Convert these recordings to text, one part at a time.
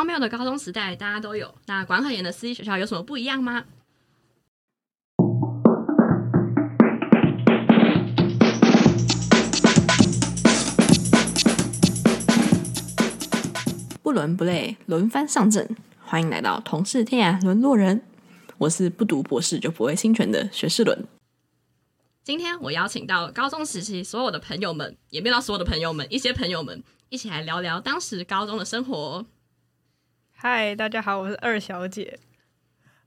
荒谬的高中时代大家都有，那管很严的私立学校有什么不一样吗？不伦不类，轮番上阵，欢迎来到同是天涯沦落人。我是不读博士就不会侵权的学士伦。今天我邀请到高中时期所有的朋友们，也没到所有的朋友们，一些朋友们一起来聊聊当时高中的生活。嗨，大家好，我是二小姐。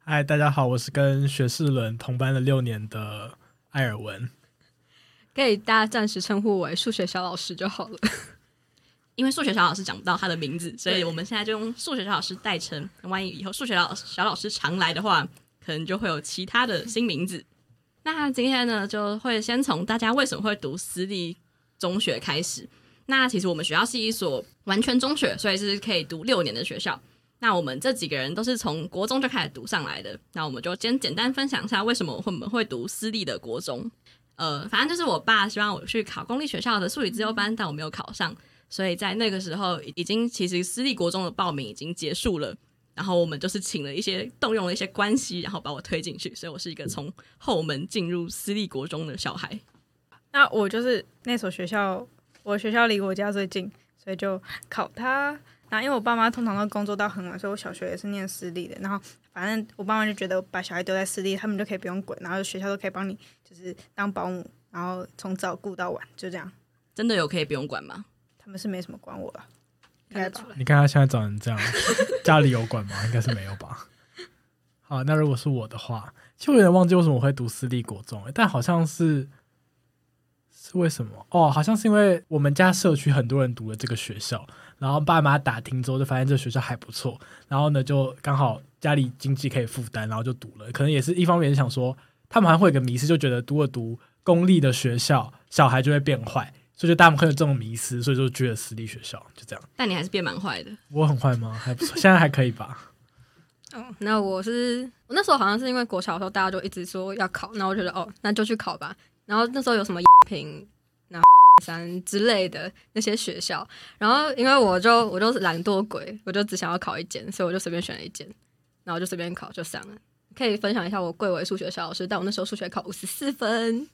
嗨，大家好，我是跟学士伦同班了六年的艾尔文。可以大家暂时称呼我为数学小老师就好了，因为数学小老师讲不到他的名字，所以我们现在就用数学小老师代称。万一以后数学老小老师常来的话，可能就会有其他的新名字。那今天呢，就会先从大家为什么会读私立中学开始。那其实我们学校是一所完全中学，所以是可以读六年的学校。那我们这几个人都是从国中就开始读上来的。那我们就先简单分享一下为什么我们会读私立的国中。呃，反正就是我爸希望我去考公立学校的数理资优班，但我没有考上，所以在那个时候已经其实私立国中的报名已经结束了。然后我们就是请了一些动用了一些关系，然后把我推进去，所以我是一个从后门进入私立国中的小孩。那我就是那所学校，我学校离我家最近，所以就考它。然后因为我爸妈通常都工作到很晚，所以我小学也是念私立的。然后反正我爸妈就觉得把小孩丢在私立，他们就可以不用管，然后学校都可以帮你就是当保姆，然后从早顾到晚，就这样。真的有可以不用管吗？他们是没什么管我了。你看他现在长成这样，家里有管吗？应该是没有吧。好，那如果是我的话，其实我有点忘记为什么我会读私立国中，但好像是是为什么？哦，好像是因为我们家社区很多人读了这个学校，然后爸妈打听之后就发现这个学校还不错，然后呢就刚好家里经济可以负担，然后就读了。可能也是一方面是想说，他们还会有个迷思，就觉得读了读公立的学校，小孩就会变坏。所以就大部分有这种迷思，所以就去了私立学校，就这样。但你还是变蛮坏的。我很坏吗？还不错，现在还可以吧。哦，那我是我那时候好像是因为国小的时候大家就一直说要考，那我觉得哦，那就去考吧。然后那时候有什么平、然后三之类的那些学校，然后因为我就我就是懒惰鬼，我就只想要考一间，所以我就随便选了一间，然后就随便考就上了。可以分享一下我贵为数学小老师，但我那时候数学考五十四分。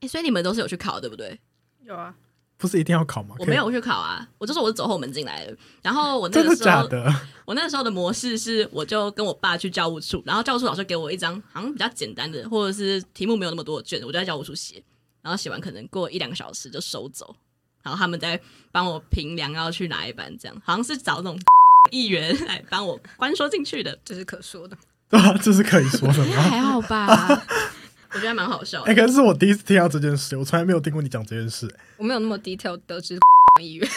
哎，所以你们都是有去考，对不对？有啊，不是一定要考吗？我没有去考啊，我就是我是走后门进来的。然后我那个时候，我那个时候的模式是，我就跟我爸去教务处，然后教务处老师给我一张好像比较简单的，或者是题目没有那么多的卷，我就在教务处写，然后写完可能过一两个小时就收走，然后他们再帮我评量要去哪一班，这样好像是找那种 议员来帮我关说进去的，这是可说的，对啊，这是可以说的吗？还好吧。我觉得蛮好笑。哎、欸，可是我第一次听到这件事，我从来没有听过你讲这件事。我没有那么 detail 得知医院，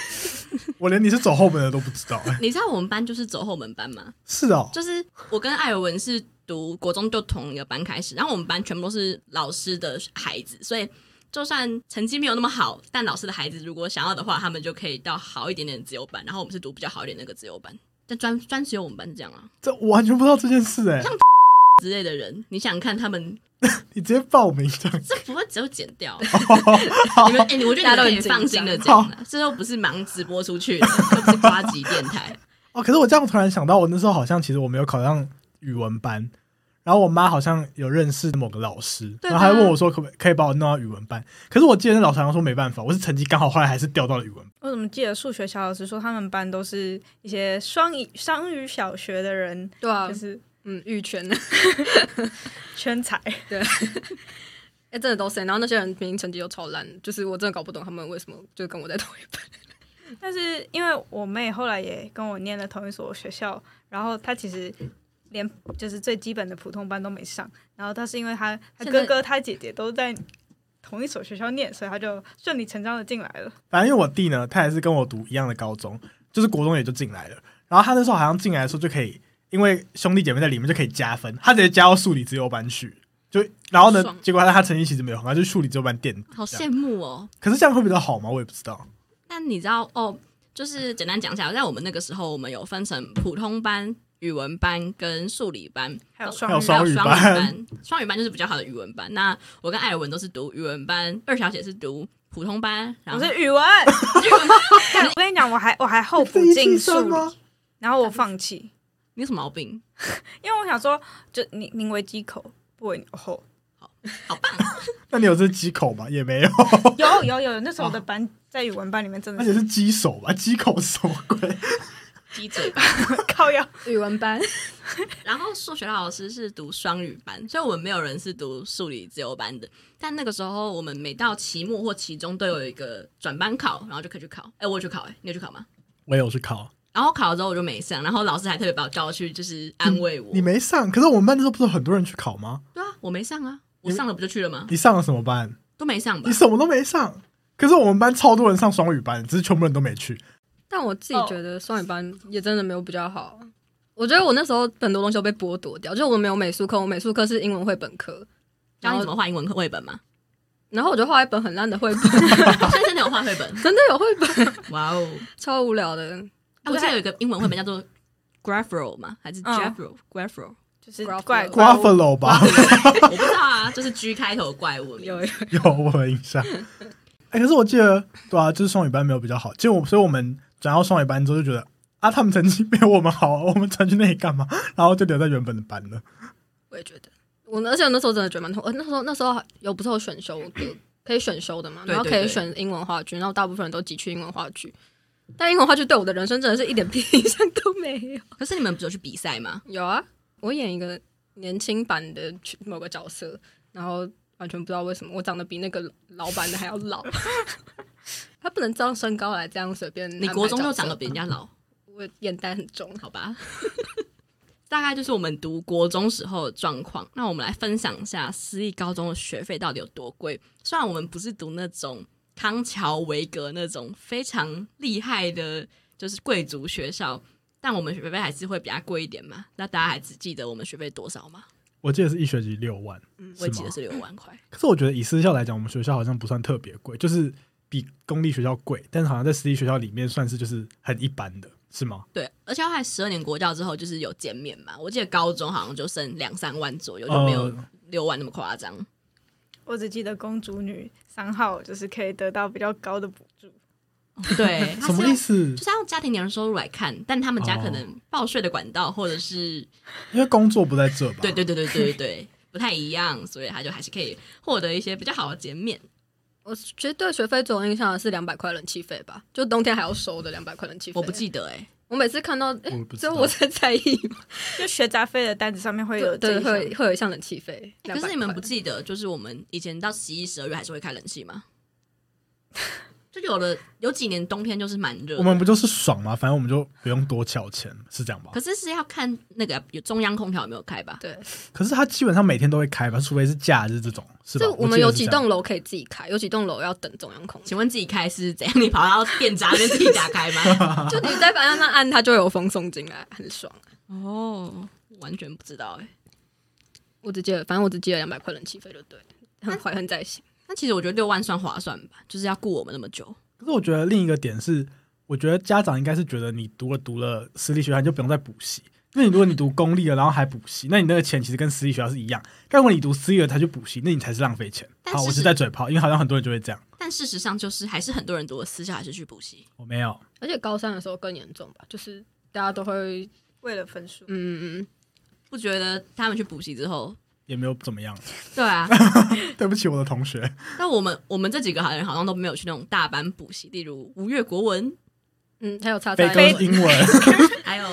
我连你是走后门的都不知道。你知道我们班就是走后门班吗？是哦，就是我跟艾尔文是读国中就同一个班开始，然后我们班全部都是老师的孩子，所以就算成绩没有那么好，但老师的孩子如果想要的话，他们就可以到好一点点的自由班。然后我们是读比较好一点那个自由班，但专专只有我们班是这样啊。这我完全不知道这件事哎、欸，像 之类的人，你想看他们。你直接报名这样，这不会只有剪掉。你们哎、欸，我觉得你们可以放心的讲，这又不是忙直播出去的，又不是呱吉电台。哦，可是我这样突然想到，我那时候好像其实我没有考上语文班，然后我妈好像有认识某个老师，然后还问我说可不可以把我弄到语文班。可是我记得那老师好像说没办法，我是成绩刚好，后来还是调到了语文班。我怎么记得数学小老师说他们班都是一些双语双语小学的人，对啊，就是。嗯，玉 圈的圈才，对，哎、欸，真的都是。然后那些人明明成绩又超烂，就是我真的搞不懂他们为什么就跟我在同一班。但是因为我妹后来也跟我念了同一所学校，然后她其实连就是最基本的普通班都没上。然后他是因为他他哥哥他姐姐都在同一所学校念，所以他就顺理成章的进来了。反正因为我弟呢，他也是跟我读一样的高中，就是国中也就进来了。然后他那时候好像进来的时候就可以。因为兄弟姐妹在里面就可以加分，他直接加到数理自由班去，就然后呢，结果他他成绩其实没有很高，就数理资优班垫。好羡慕哦！可是这样会比较好吗？我也不知道。但你知道哦，就是简单讲一下，在我们那个时候，我们有分成普通班、语文班跟数理班，还有双语双语班。双语班就是比较好的语文班。那我跟艾尔文都是读语文班，二小姐是读普通班，然后我是语文。语文班我跟你讲，我还我还候补进数理。然后我放弃。你有什么毛病？因为我想说，就宁宁为鸡口，不为牛后。好，好棒。那你有这鸡口吗？也没有。有有有，那时候我的班在语文班里面真的。而且是鸡手吧？鸡口是什么鬼？鸡嘴吧？靠腰语文班。然后数学老师是读双语班，所以我们没有人是读数理自由班的。但那个时候，我们每到期末或期中都有一个转班考，然后就可以去考。哎，我有去考，哎，你有去考吗？我有去考。然后考了之后我就没上，然后老师还特别把我叫去，就是安慰我。你，你没上，可是我们班那时候不是很多人去考吗？对啊，我没上啊，我上了不就去了吗？你上了什么班？都没上吧？你什么都没上。可是我们班超多人上双语班，只是全部人都没去。但我自己觉得双语班也真的没有比较好。我觉得我那时候很多东西都被剥夺掉，就我们没有美术课，我美术课是英文绘本课。教你怎么画英文绘本吗？然后我就画一本很烂的绘本。现在真的有画绘本？真的有绘本？哇哦，超无聊的。啊、我记得有一个英文绘本叫做 Graffro 吗？还是 Jeffro？Graffro、嗯、就是怪 Graffalo 吧？我不知道啊，就是 G 开头的怪物。有有，有我的印象。哎、欸，可是我记得，对啊，就是双语班没有比较好。结果我，所以我们转到双语班之后就觉得啊，他们成绩没有我们好，我们转去那里干嘛？然后就留在原本的班了。我也觉得，我而且那时候真的觉得蛮痛。呃，那时候那时候有不是有选修的，可以选修的嘛？然后可以选英文话剧，然后大部分人都挤去英文话剧。但英文话剧对我的人生真的是一点 影响都没有。可是你们不是有去比赛吗？有啊，我演一个年轻版的某个角色，然后完全不知道为什么我长得比那个老版的还要老。他不能照身高来这样随便。你国中就长得比人家老，我眼袋很重，好吧？大概就是我们读国中时候的状况。那我们来分享一下私立高中的学费到底有多贵。虽然我们不是读那种。康桥维格那种非常厉害的，就是贵族学校，但我们学费还是会比较贵一点嘛。那大家还只记得我们学费多少吗？我记得是一学期六万，嗯，我记得是六万块。可是我觉得以私校来讲，我们学校好像不算特别贵，就是比公立学校贵，但是好像在私立学校里面算是就是很一般的，是吗？对，而且后来十二年国教之后，就是有减免嘛。我记得高中好像就剩两三万左右，就没有六万那么夸张。呃我只记得公主女三号就是可以得到比较高的补助，对，什么意思？就是要用家庭年收入来看，但他们家可能报税的管道或者是 因为工作不在这吧？对对对对对对，不太一样，所以他就还是可以获得一些比较好的减免。我觉得对学费最有印象的是两百块冷气费吧，就冬天还要收的两百块冷气费，我不记得哎、欸。我每次看到，只有我才在意嘛，就学杂费的单子上面会有，对，会会有一项冷气费。可是你们不记得，就是我们以前到十一、十二月还是会开冷气吗？就有的有几年冬天就是蛮热，我们不就是爽吗？反正我们就不用多缴钱，是这样吧？可是是要看那个有中央空调有没有开吧？对。可是它基本上每天都会开吧，除非是假日这种，是吧？我们有几栋楼可以自己开，有几栋楼要等中央空调。请问自己开是怎样？你跑到电闸那边自己打开吗？就你在房间那按，它就有风送进来，很爽。哦，完全不知道哎、欸。我只记得，反正我只记得两百块冷气费就对，很怀恨在心。那其实我觉得六万算划算吧，就是要顾我们那么久。可是我觉得另一个点是，我觉得家长应该是觉得你读了读了私立学校你就不用再补习。那你如果你读公立了，然后还补习，那你那个钱其实跟私立学校是一样。但如果你读私立了才去补习，那你才是浪费钱。好，我是在嘴炮，因为好像很多人就会这样。但事实上就是还是很多人读了私校还是去补习。我没有，而且高三的时候更严重吧，就是大家都会为了分数，嗯嗯嗯，不觉得他们去补习之后。也没有怎么样，对啊，对不起我的同学。那我们我们这几个好像好像都没有去那种大班补习，例如五月国文，嗯，还有叉叉英文，还有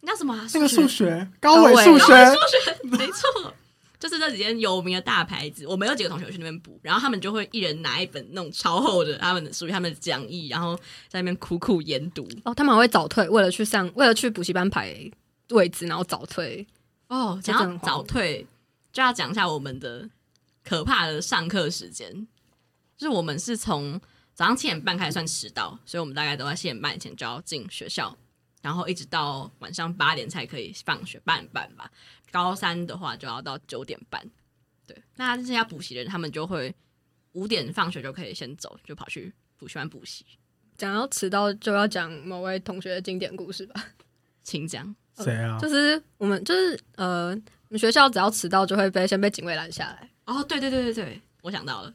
那什么、啊、那个数学高维数学，数学没错，就是这几间有名的大牌子。我们有几个同学去那边补，然后他们就会一人拿一本那种超厚的他们的属于他们的讲义，然后在那边苦苦研读。哦，他们还会早退，为了去上，为了去补习班排位置，然后早退。哦，想要早退。就要讲一下我们的可怕的上课时间，就是我们是从早上七点半开始算迟到，所以我们大概都在七点半以前就要进学校，然后一直到晚上八点才可以放学，八点半吧。高三的话就要到九点半。对，那这些要补习的人，他们就会五点放学就可以先走，就跑去补习班补习。讲到迟到，就要讲某位同学的经典故事吧，请讲。谁啊？就是我们，就是呃。我们学校只要迟到就会被先被警卫拦下来。哦，对对对对对，我想到了，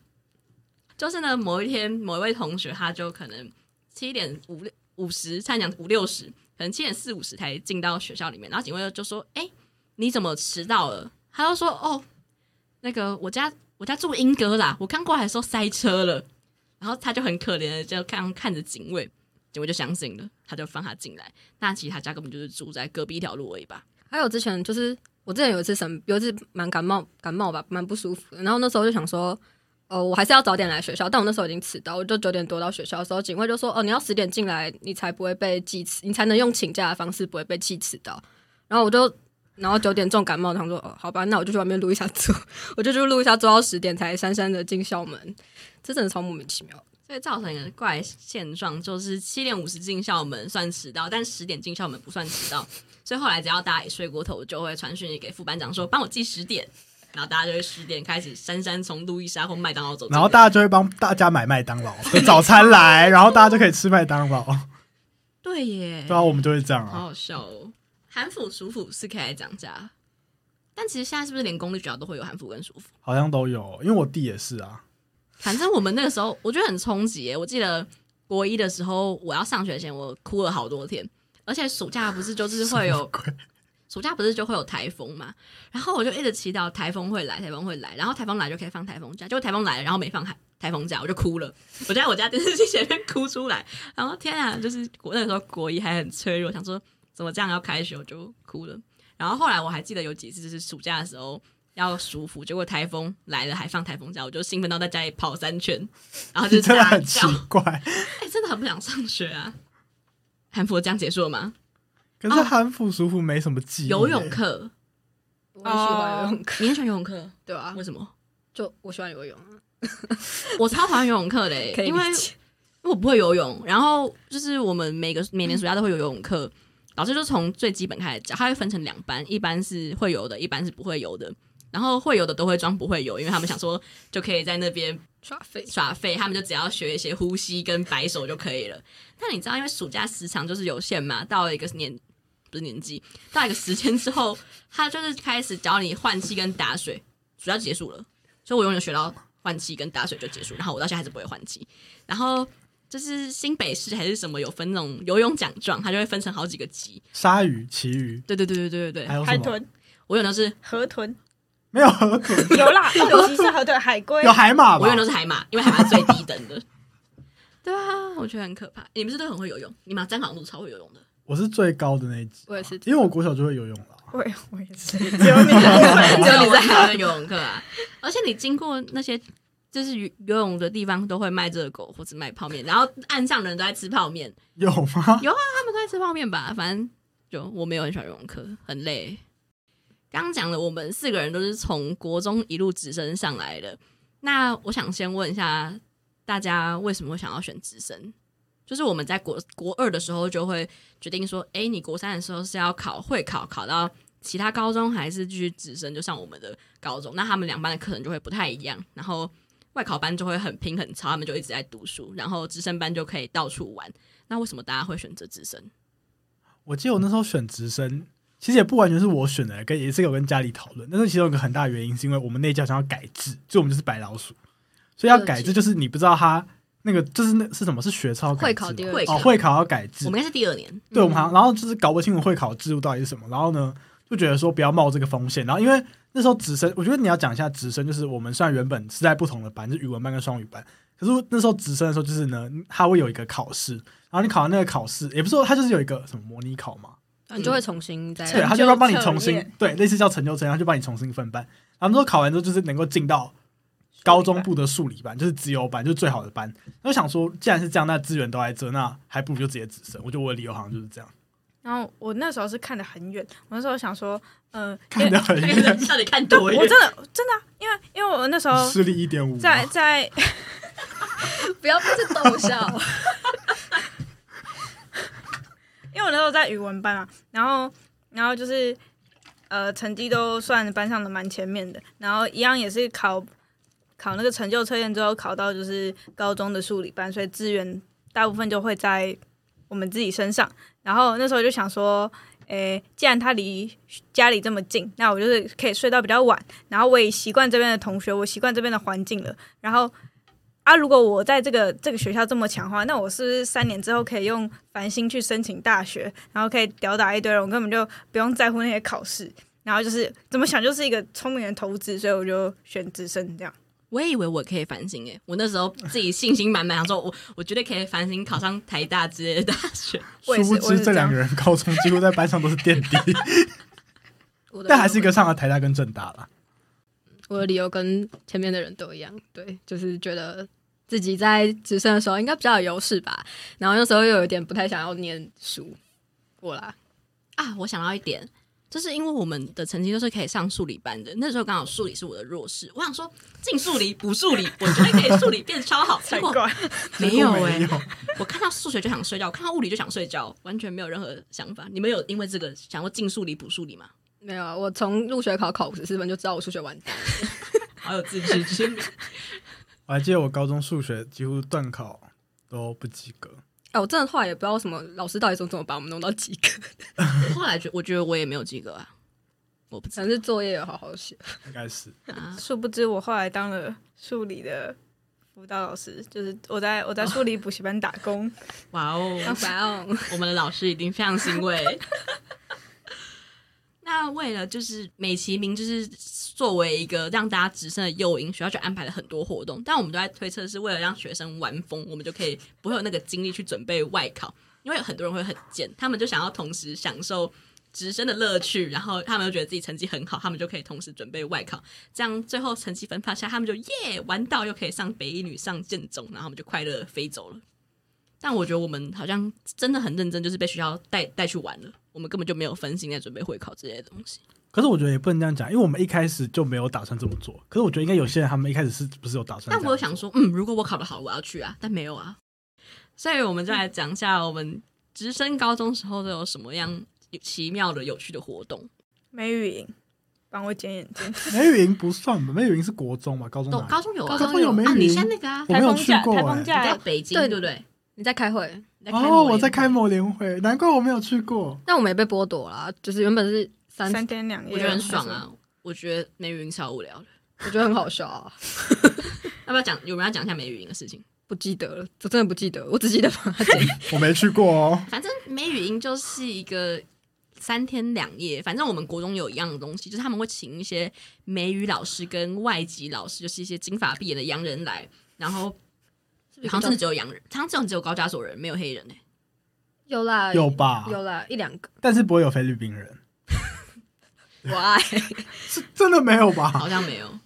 就是呢，某一天某一位同学他就可能七点五六五十，差点讲五六十，可能七点四五十才进到学校里面，然后警卫就说：“哎、欸，你怎么迟到了？”他就说：“哦，那个我家我家住莺歌啦，我刚过来的时候塞车了。”然后他就很可怜的就看看着警卫，警卫就相信了，他就放他进来。那其实他家根本就是住在隔壁一条路而已吧。还有之前就是我之前有一次生有一次蛮感冒感冒吧，蛮不舒服。然后那时候就想说。哦，我还是要早点来学校，但我那时候已经迟到，我就九点多到学校的时候，警卫就说：“哦，你要十点进来，你才不会被记迟，你才能用请假的方式不会被记迟到。”然后我就，然后九点重感冒，他说：“哦，好吧，那我就去外面录一下桌，我就去录一下，做到十点才姗姗的进校门，这真的超莫名其妙。所以造成一个怪现状，就是七点五十进校门算迟到，但十点进校门不算迟到。所以后来只要大家一睡过头，就会传讯息给副班长说：帮我记十点。”然后大家就会十点开始姗姗从路易莎或麦当劳走，然后大家就会帮大家买麦当劳早餐来，然后大家就可以吃麦当劳。对耶，对啊，我们就会这样啊，好好笑哦。韩辅、暑辅是可以来讲价，但其实现在是不是连公立学校都会有韩服跟熟辅？好像都有，因为我弟也是啊。反正我们那个时候，我觉得很冲击。我记得国一的时候，我要上学前，我哭了好多天，而且暑假不是就是会有。暑假不是就会有台风嘛，然后我就一直祈祷台风会来，台风会来，然后台风来就可以放台风假。结果台风来了，然后没放台台风假，我就哭了。我在我家电视机前面哭出来，然后天啊，就是我那个时候国一还很脆弱，想说怎么这样要开学，我就哭了。然后后来我还记得有几次就是暑假的时候要舒服，结果台风来了还放台风假，我就兴奋到在家里跑三圈，然后就 真的很奇怪，哎、欸，真的很不想上学啊。韩服这样结束了吗？可是韩服、舒服没什么记忆。游泳课，我很喜欢游泳课。你也喜欢游泳课，对啊？为什么？就我喜欢游泳。我超讨厌游泳课的，因为因为我不会游泳。然后就是我们每个每年暑假都会有游泳课，老师就从最基本开始教，他会分成两班，一班是会游的，一班是不会游的。然后会游的都会装不会游，因为他们想说就可以在那边耍废耍废，他们就只要学一些呼吸跟摆手就可以了。但你知道，因为暑假时长就是有限嘛，到了一个年。不是年纪，到一个时间之后，他就是开始教你换气跟打水，暑假结束了，所以我永远学到换气跟打水就结束，然后我到现在还是不会换气。然后就是新北市还是什么有分那种游泳奖状，它就会分成好几个级，鲨鱼、旗鱼，对对对对对对对，还有海豚，我有的是河豚，没有河豚，有啦，有是河豚、海龟，有海马，我有的是海马，因为海马最低等的。对啊，我觉得很可怕。你们是不是都很会游泳？你们詹皇路超会游泳的。我是最高的那一级，我也是，因为我国小就会游泳了。我我也是，只有你，只有你在海边游泳课啊！而且你经过那些就是游泳的地方，都会卖热狗或者卖泡面，然后岸上的人都在吃泡面，有吗？有啊，他们都在吃泡面吧？反正就我没有很喜欢游泳课，很累。刚刚讲了，我们四个人都是从国中一路直升上来的。那我想先问一下大家，为什么会想要选直升？就是我们在国国二的时候就会决定说，哎，你国三的时候是要考会考，考到其他高中，还是继续直升就上我们的高中？那他们两班的课程就会不太一样，然后外考班就会很拼很操，他们就一直在读书，然后直升班就可以到处玩。那为什么大家会选择直升？我记得我那时候选直升，其实也不完全是我选的，跟也是有跟家里讨论。但是其中有一个很大的原因是因为我们那届想要改制，就我们就是白老鼠，所以要改制就是你不知道他。那个就是那是什么？是学超会考第二会哦，会考要改制，我们应该是第二年。对，我们好像然后就是搞不清楚会考制度到底是什么，然后呢就觉得说不要冒这个风险。然后因为那时候直升，我觉得你要讲一下直升，就是我们虽然原本是在不同的班，就是语文班跟双语班，可是那时候直升的时候，就是呢，他会有一个考试，然后你考完那个考试，也不是说他就是有一个什么模拟考嘛，你就会重新再对，他就要帮你重新对，类似叫成就测验，他就帮你重新分班。他们说考完之后，就是能够进到。高中部的数理班就是资优班，就是最好的班。我想说，既然是这样，那资源都在这，那还不如就直接直升。我觉得我的理由好像就是这样。然后我那时候是看得很远，我那时候想说，嗯、呃，看得很远，到底看多远？我真的真的、啊，因为因为我那时候视力一点五，在在，不要不是逗笑。因为我那时候在语文班啊，然后然后就是呃，成绩都算班上的蛮前面的，然后一样也是考。考那个成就测验之后，考到就是高中的数理班，所以资源大部分就会在我们自己身上。然后那时候就想说，诶，既然他离家里这么近，那我就是可以睡到比较晚。然后我也习惯这边的同学，我习惯这边的环境了。然后啊，如果我在这个这个学校这么强的话，那我是不是三年之后可以用繁星去申请大学，然后可以吊打一堆人，我根本就不用在乎那些考试，然后就是怎么想就是一个聪明的投资，所以我就选直升这样。我也以为我可以繁星诶，我那时候自己信心满满，想说我我绝对可以繁星考上台大之类的大学。殊不知这两个人高中几乎在班上都是垫底，但还是一个上了台大跟政大了。我的理由跟前面的人都一样，对，就是觉得自己在直升的时候应该比较有优势吧，然后那时候又有一点不太想要念书，过来啊，我想到一点，就是因为我们的成绩都是可以上数理班的，那时候刚好数理是我的弱势，我想说进数理补数理，我觉得可以数理变超好 结果没有哎、欸，我看到数学就想睡觉，我看到物理就想睡觉，完全没有任何想法。你们有因为这个想要进数理补数理吗？没有啊，我从入学考考五十四分就知道我数学完蛋，好有自知之明。我还记得我高中数学几乎段考都不及格。哎、啊，我真的后来也不知道什么老师到底是怎么把我们弄到及格。后来觉我觉得我也没有及格啊，我不知道，反正作业有好好写，应该是。啊、殊不知我后来当了数理的辅导老师，就是我在我在数理补习班打工。哇哦，哇哦，我们的老师一定非常欣慰。那为了就是美其名，就是作为一个让大家直升的诱因，学校就安排了很多活动。但我们都在推测，是为了让学生玩疯，我们就可以不会有那个精力去准备外考。因为有很多人会很贱，他们就想要同时享受直升的乐趣，然后他们又觉得自己成绩很好，他们就可以同时准备外考。这样最后成绩分发下，他们就耶玩到又可以上北一女、上建中，然后我们就快乐飞走了。但我觉得我们好像真的很认真，就是被学校带带去玩了。我们根本就没有分心在准备会考之类的东西。可是我觉得也不能这样讲，因为我们一开始就没有打算这么做。可是我觉得应该有些人他们一开始是不是有打算？但我有想说，嗯，如果我考得好，我要去啊。但没有啊。所以我们就来讲一下我们直升高中时候都有什么样奇妙的、有趣的活动。美语营，帮我剪眼睛。美语营不算吧？美语营是国中嘛？高中高中有，高中有美语营。你像那个啊，我没有去过。台风假在北京，对不对？你在开会？哦，我在开某联会，难怪我没有去过。但我没被剥夺了，就是原本是三三天两夜，我觉得很爽啊。我觉得美语营超无聊的，我觉得很好笑啊。要不要讲？有人要讲一下美语营的事情？不记得了，我真的不记得，我只记得 我没去过哦。反正美语音就是一个三天两夜，反正我们国中有一样的东西，就是他们会请一些美语老师跟外籍老师，就是一些金发碧眼的洋人来，然后。好像真的只有洋人，好像只有高加索人，没有黑人呢、欸。有啦，有吧，有啦一两个，但是不会有菲律宾人。我爱，是真的没有吧？好像没有。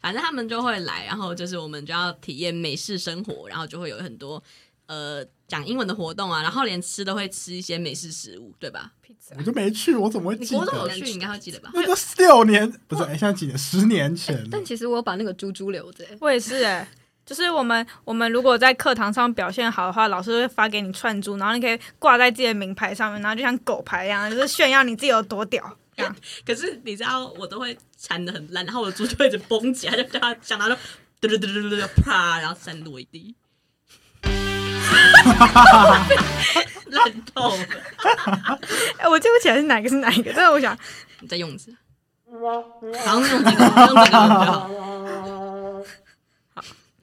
反正他们就会来，然后就是我们就要体验美式生活，然后就会有很多呃讲英文的活动啊，然后连吃都会吃一些美式食物，对吧？我就没去，我怎么会记得？你国中有去，你应该会记得吧？那个六年不是，哎，现在几年？十年前、欸。但其实我有把那个猪猪留着、欸，我也是哎、欸。就是我们，我们如果在课堂上表现好的话，老师会发给你串珠，然后你可以挂在自己的名牌上面，然后就像狗牌一样，就是炫耀你自己有多屌。这样。可是你知道，我都会缠的很烂，然后我的珠就会一直绷起来，就叫他想他就嘟嘟嘟嘟嘟啪，然后散落一地，烂透了。哎、欸，我记不起来是哪个是哪一个，但是我想你再用一次，好，用这个，用这个就好。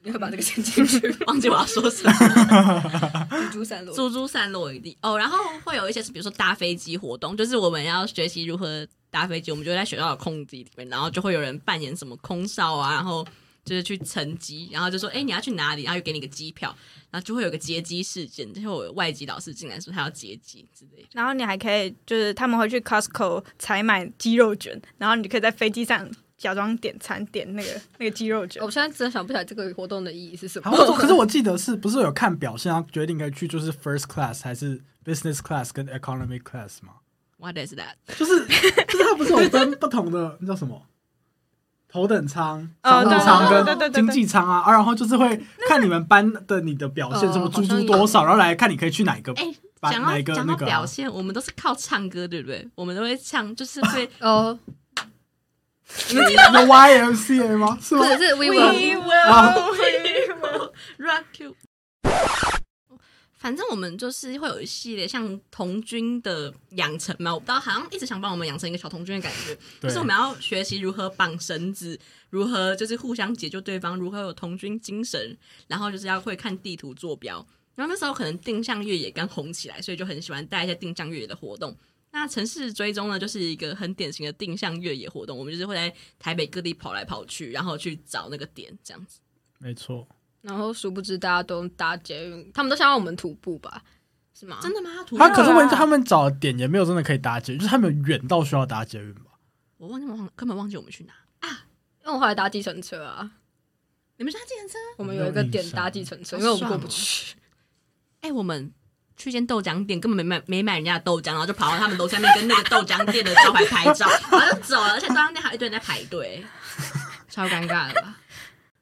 你会把这个剪进去，忘记我要说什么。珠珠散落，珠珠散落一地。哦，然后会有一些是，比如说搭飞机活动，就是我们要学习如何搭飞机，我们就在学校的空地里面，然后就会有人扮演什么空少啊，然后就是去乘机，然后就说：“哎，你要去哪里？”然后就给你个机票，然后就会有个劫机事件，就会有外籍老师进来说他要劫机之类的。然后你还可以，就是他们会去 Costco 采买鸡肉卷，然后你可以在飞机上。假装点餐点那个 那个鸡肉卷，我现在真的想不起来这个活动的意义是什么。可是我记得是不是有看表现，要决定可以去就是 first class 还是 business class 跟 economy class 吗？What is that？就是就是它不是有分不同的那叫什么头等舱、商务舱跟经济舱啊？啊，然后就是会看你们班的你的表现，什么猪猪多少，然后来看你可以去哪一个。哎，讲到讲到表现，我们都是靠唱歌，对不对？我们都会唱，就是会 哦。你们记得 YMCA 吗？是吗？是是 we will, we will rock you。反正我们就是会有一系列像童军的养成嘛，我不知道好像一直想帮我们养成一个小童军的感觉，就是我们要学习如何绑绳子，如何就是互相解救对方，如何有童军精神，然后就是要会看地图坐标。然后那时候可能定向越野刚红起来，所以就很喜欢带一些定向越野的活动。那城市追踪呢，就是一个很典型的定向越野活动。我们就是会在台北各地跑来跑去，然后去找那个点，这样子。没错。然后殊不知大家都搭捷运，他们都想要我们徒步吧？是吗？真的吗？他可是问题，他们找的点也没有真的可以搭捷运，就是他们远到需要搭捷运吧？我忘记忘根本忘记我们去哪啊？因为我后来搭计程车啊。你们搭计程车？我们有一个点搭计程车，因为我们过不去。哎、欸，我们去间豆浆店，根本没买没买人家的豆浆，然后就跑到他们楼下面跟那个豆浆店的招牌拍照，然后就走了。而且豆浆店还有一堆人在排队，超尴尬的吧？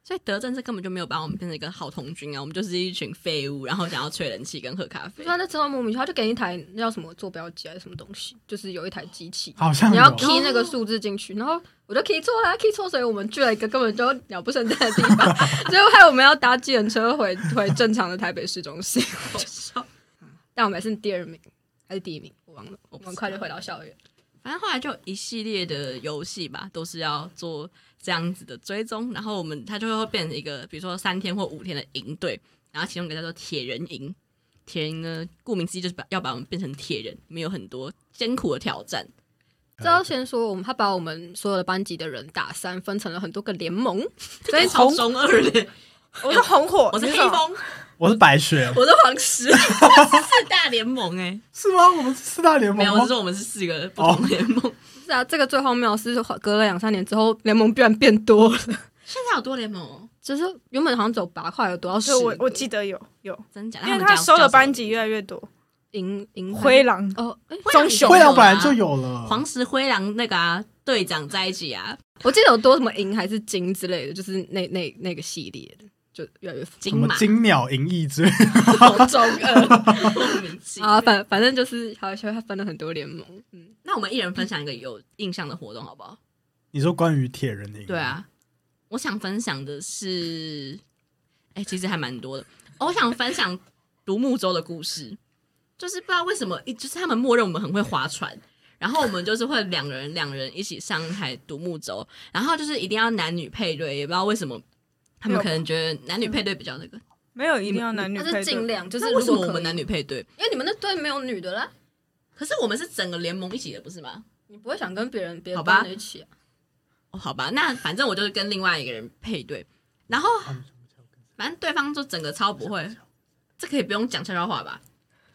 所以德政是根本就没有把我们变成一个好童军啊！我们就是一群废物，然后想要吹人气跟喝咖啡。他在车上莫名其妙就给一台那叫什么坐标机还是什么东西，就是有一台机器，好像你要 key 那个数字进去，然后我就 key 错了，key 错，所以我们去了一个根本就鸟不生蛋的地方，最后害我们要搭计程车回回正常的台北市中心。但我们还是第二名还是第一名，我忘了。我们很快就回到校园。反正后来就一系列的游戏吧，都是要做这样子的追踪，然后我们它就会变成一个，比如说三天或五天的营队，然后其中一个叫做铁人营。铁人呢，顾名思义就是把要把我们变成铁人，里面有很多艰苦的挑战。这要先说，我们他把我们所有的班级的人打散，分成了很多个联盟，所以从中二的，我是红火，我是黑风。我是白雪，我是黄石，四大联盟哎、欸，是吗？我们是四大联盟，没有，我是说我们是四个不同联盟。Oh. 是啊，这个最荒谬是隔了两三年之后，联盟居然变多了。现在有多联盟？就是原本好像只有八块，有多少十？我我记得有有真假？因为他收的班级越来越多。银银灰狼哦，棕熊灰狼本来就有了，黄石灰狼那个啊队长在一起啊，我记得有多什么银还是金之类的，就是那那那个系列的。就越来越金马金鸟银翼之类，好中二 啊！反反正就是好像他分了很多联盟。嗯，那我们一人分享一个有印象的活动好不好？你说关于铁人的？对啊，我想分享的是，哎、欸，其实还蛮多的。我想分享独木舟的故事，就是不知道为什么，就是他们默认我们很会划船，然后我们就是会两个人两人一起上一台独木舟，然后就是一定要男女配对，也不知道为什么。他们可能觉得男女配对比较那个，没有一定要男女配对，尽量就是为什么我们男女配对？因为你们那队没有女的啦。可是我们是整个联盟一起的，不是吗？你不会想跟别人别人班一起啊？哦，好吧，那反正我就是跟另外一个人配对，然后反正对方就整个超不会，这可以不用讲悄悄话吧？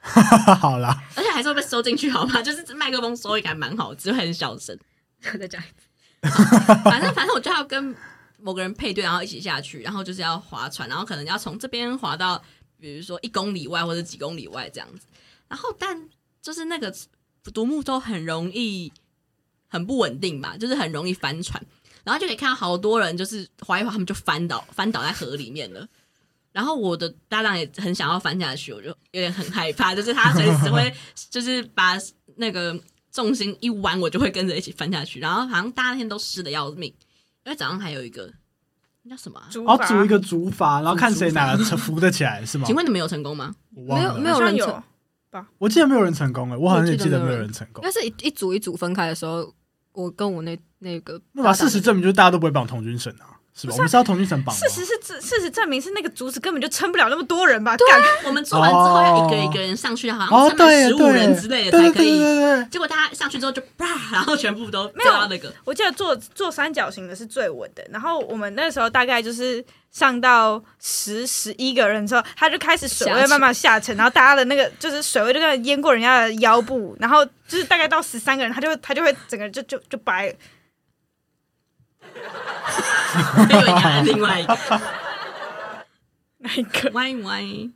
好啦，而且还是会被收进去，好吗？就是麦克风收音还蛮好，只会很小声。再讲一次，反正反正我就要跟。某个人配对，然后一起下去，然后就是要划船，然后可能要从这边划到，比如说一公里外或者几公里外这样子。然后，但就是那个独木舟很容易很不稳定吧，就是很容易翻船，然后就可以看到好多人就是划一划，他们就翻倒，翻倒在河里面了。然后我的搭档也很想要翻下去，我就有点很害怕，就是他随时会就是把那个重心一弯，我就会跟着一起翻下去。然后好像大家那天都湿的要命。因为早上还有一个那叫什么、啊？哦，组一个竹筏，然后看谁哪个扶得起来，是吗？请问你们有成功吗？没有，没有人成吧？我记得没有人成功哎，我好像也记得没有人成功。但是一一组一组分开的时候，我跟我那那个，那把事实证明就是大家都不会绑童军绳啊。是吧？我们是要同一层绑。事实是证，事实证明是那个竹子根本就撑不了那么多人吧？对，我们做完之后要一个一个人上去，好像撑满十五人之类的才可以。结果大家上去之后就啪，然后全部都没有那个。我记得做做三角形的是最稳的。然后我们那时候大概就是上到十十一个人之后，他就开始水位慢慢下沉，然后大家的那个就是水位就这样淹过人家的腰部，然后就是大概到十三个人，他就他就会整个就就就白了。我以为你还另外一个，哪一个？歪歪，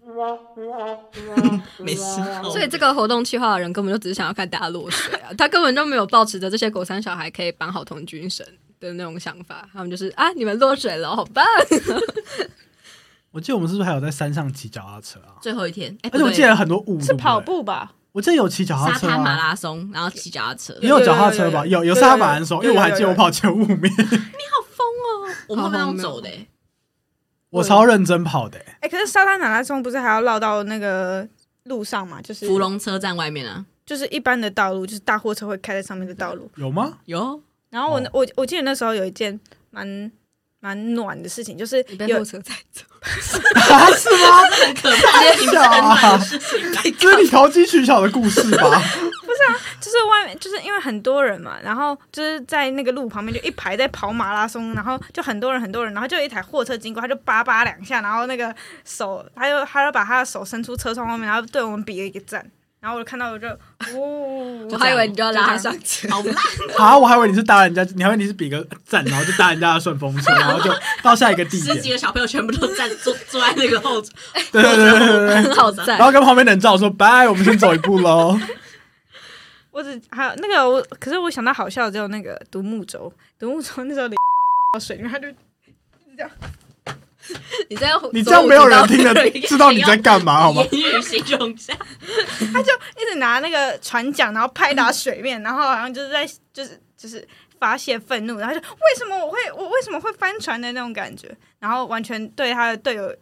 没事。所以这个活动企划的人根本就只是想要看大家落水啊，他根本就没有抱持着这些狗三小孩可以绑好童军绳的那种想法，他们就是啊，你们落水了，好棒！我记得我们是不是还有在山上骑脚踏车啊？最后一天，而且我记得很多舞，是跑步吧？我记得有骑脚踏车，沙滩马拉松，然后骑脚踏车，也有脚踏车吧？有有沙滩马拉松，因为我还记得我跑前五名。你好疯哦！我们后面要走的，我超认真跑的。哎，可是沙滩马拉松不是还要绕到那个路上嘛，就是芙蓉车站外面啊，就是一般的道路，就是大货车会开在上面的道路。有吗？有。然后我、哦、我我记得那时候有一件蛮蛮暖的事情，就是有被货车载走，是吗？很可怕，的事情，这是你投机取巧的故事吧？不是啊，就是外面就是因为很多人嘛，然后就是在那个路旁边就一排在跑马拉松，然后就很多人很多人，然后就有一台货车经过，他就叭叭两下，然后那个手，他就他就把他的手伸出车窗外面，然后对我们比了一个赞。然后我就看到我就，哦，我还以为你就要拉他上去，好烂啊！我还以为你是搭人家，你还以为你是比个赞，然后就搭人家的顺风车，然后就到下一个地点。十几个小朋友全部都站坐坐在那个后座，对对对对对，很好赞。然后跟旁边的人照说拜，我们先走一步喽。我只还有那个我，可是我想到好笑的只有那个独木舟，独木舟那时候淋到水，因为他就这样。你这样，你这样没有人听得知道你在干嘛，好吗？言语形容下，他就一直拿那个船桨，然后拍打水面，然后好像就是在就是就是发泄愤怒，然后就为什么我会我为什么会翻船的那种感觉，然后完全对他的队友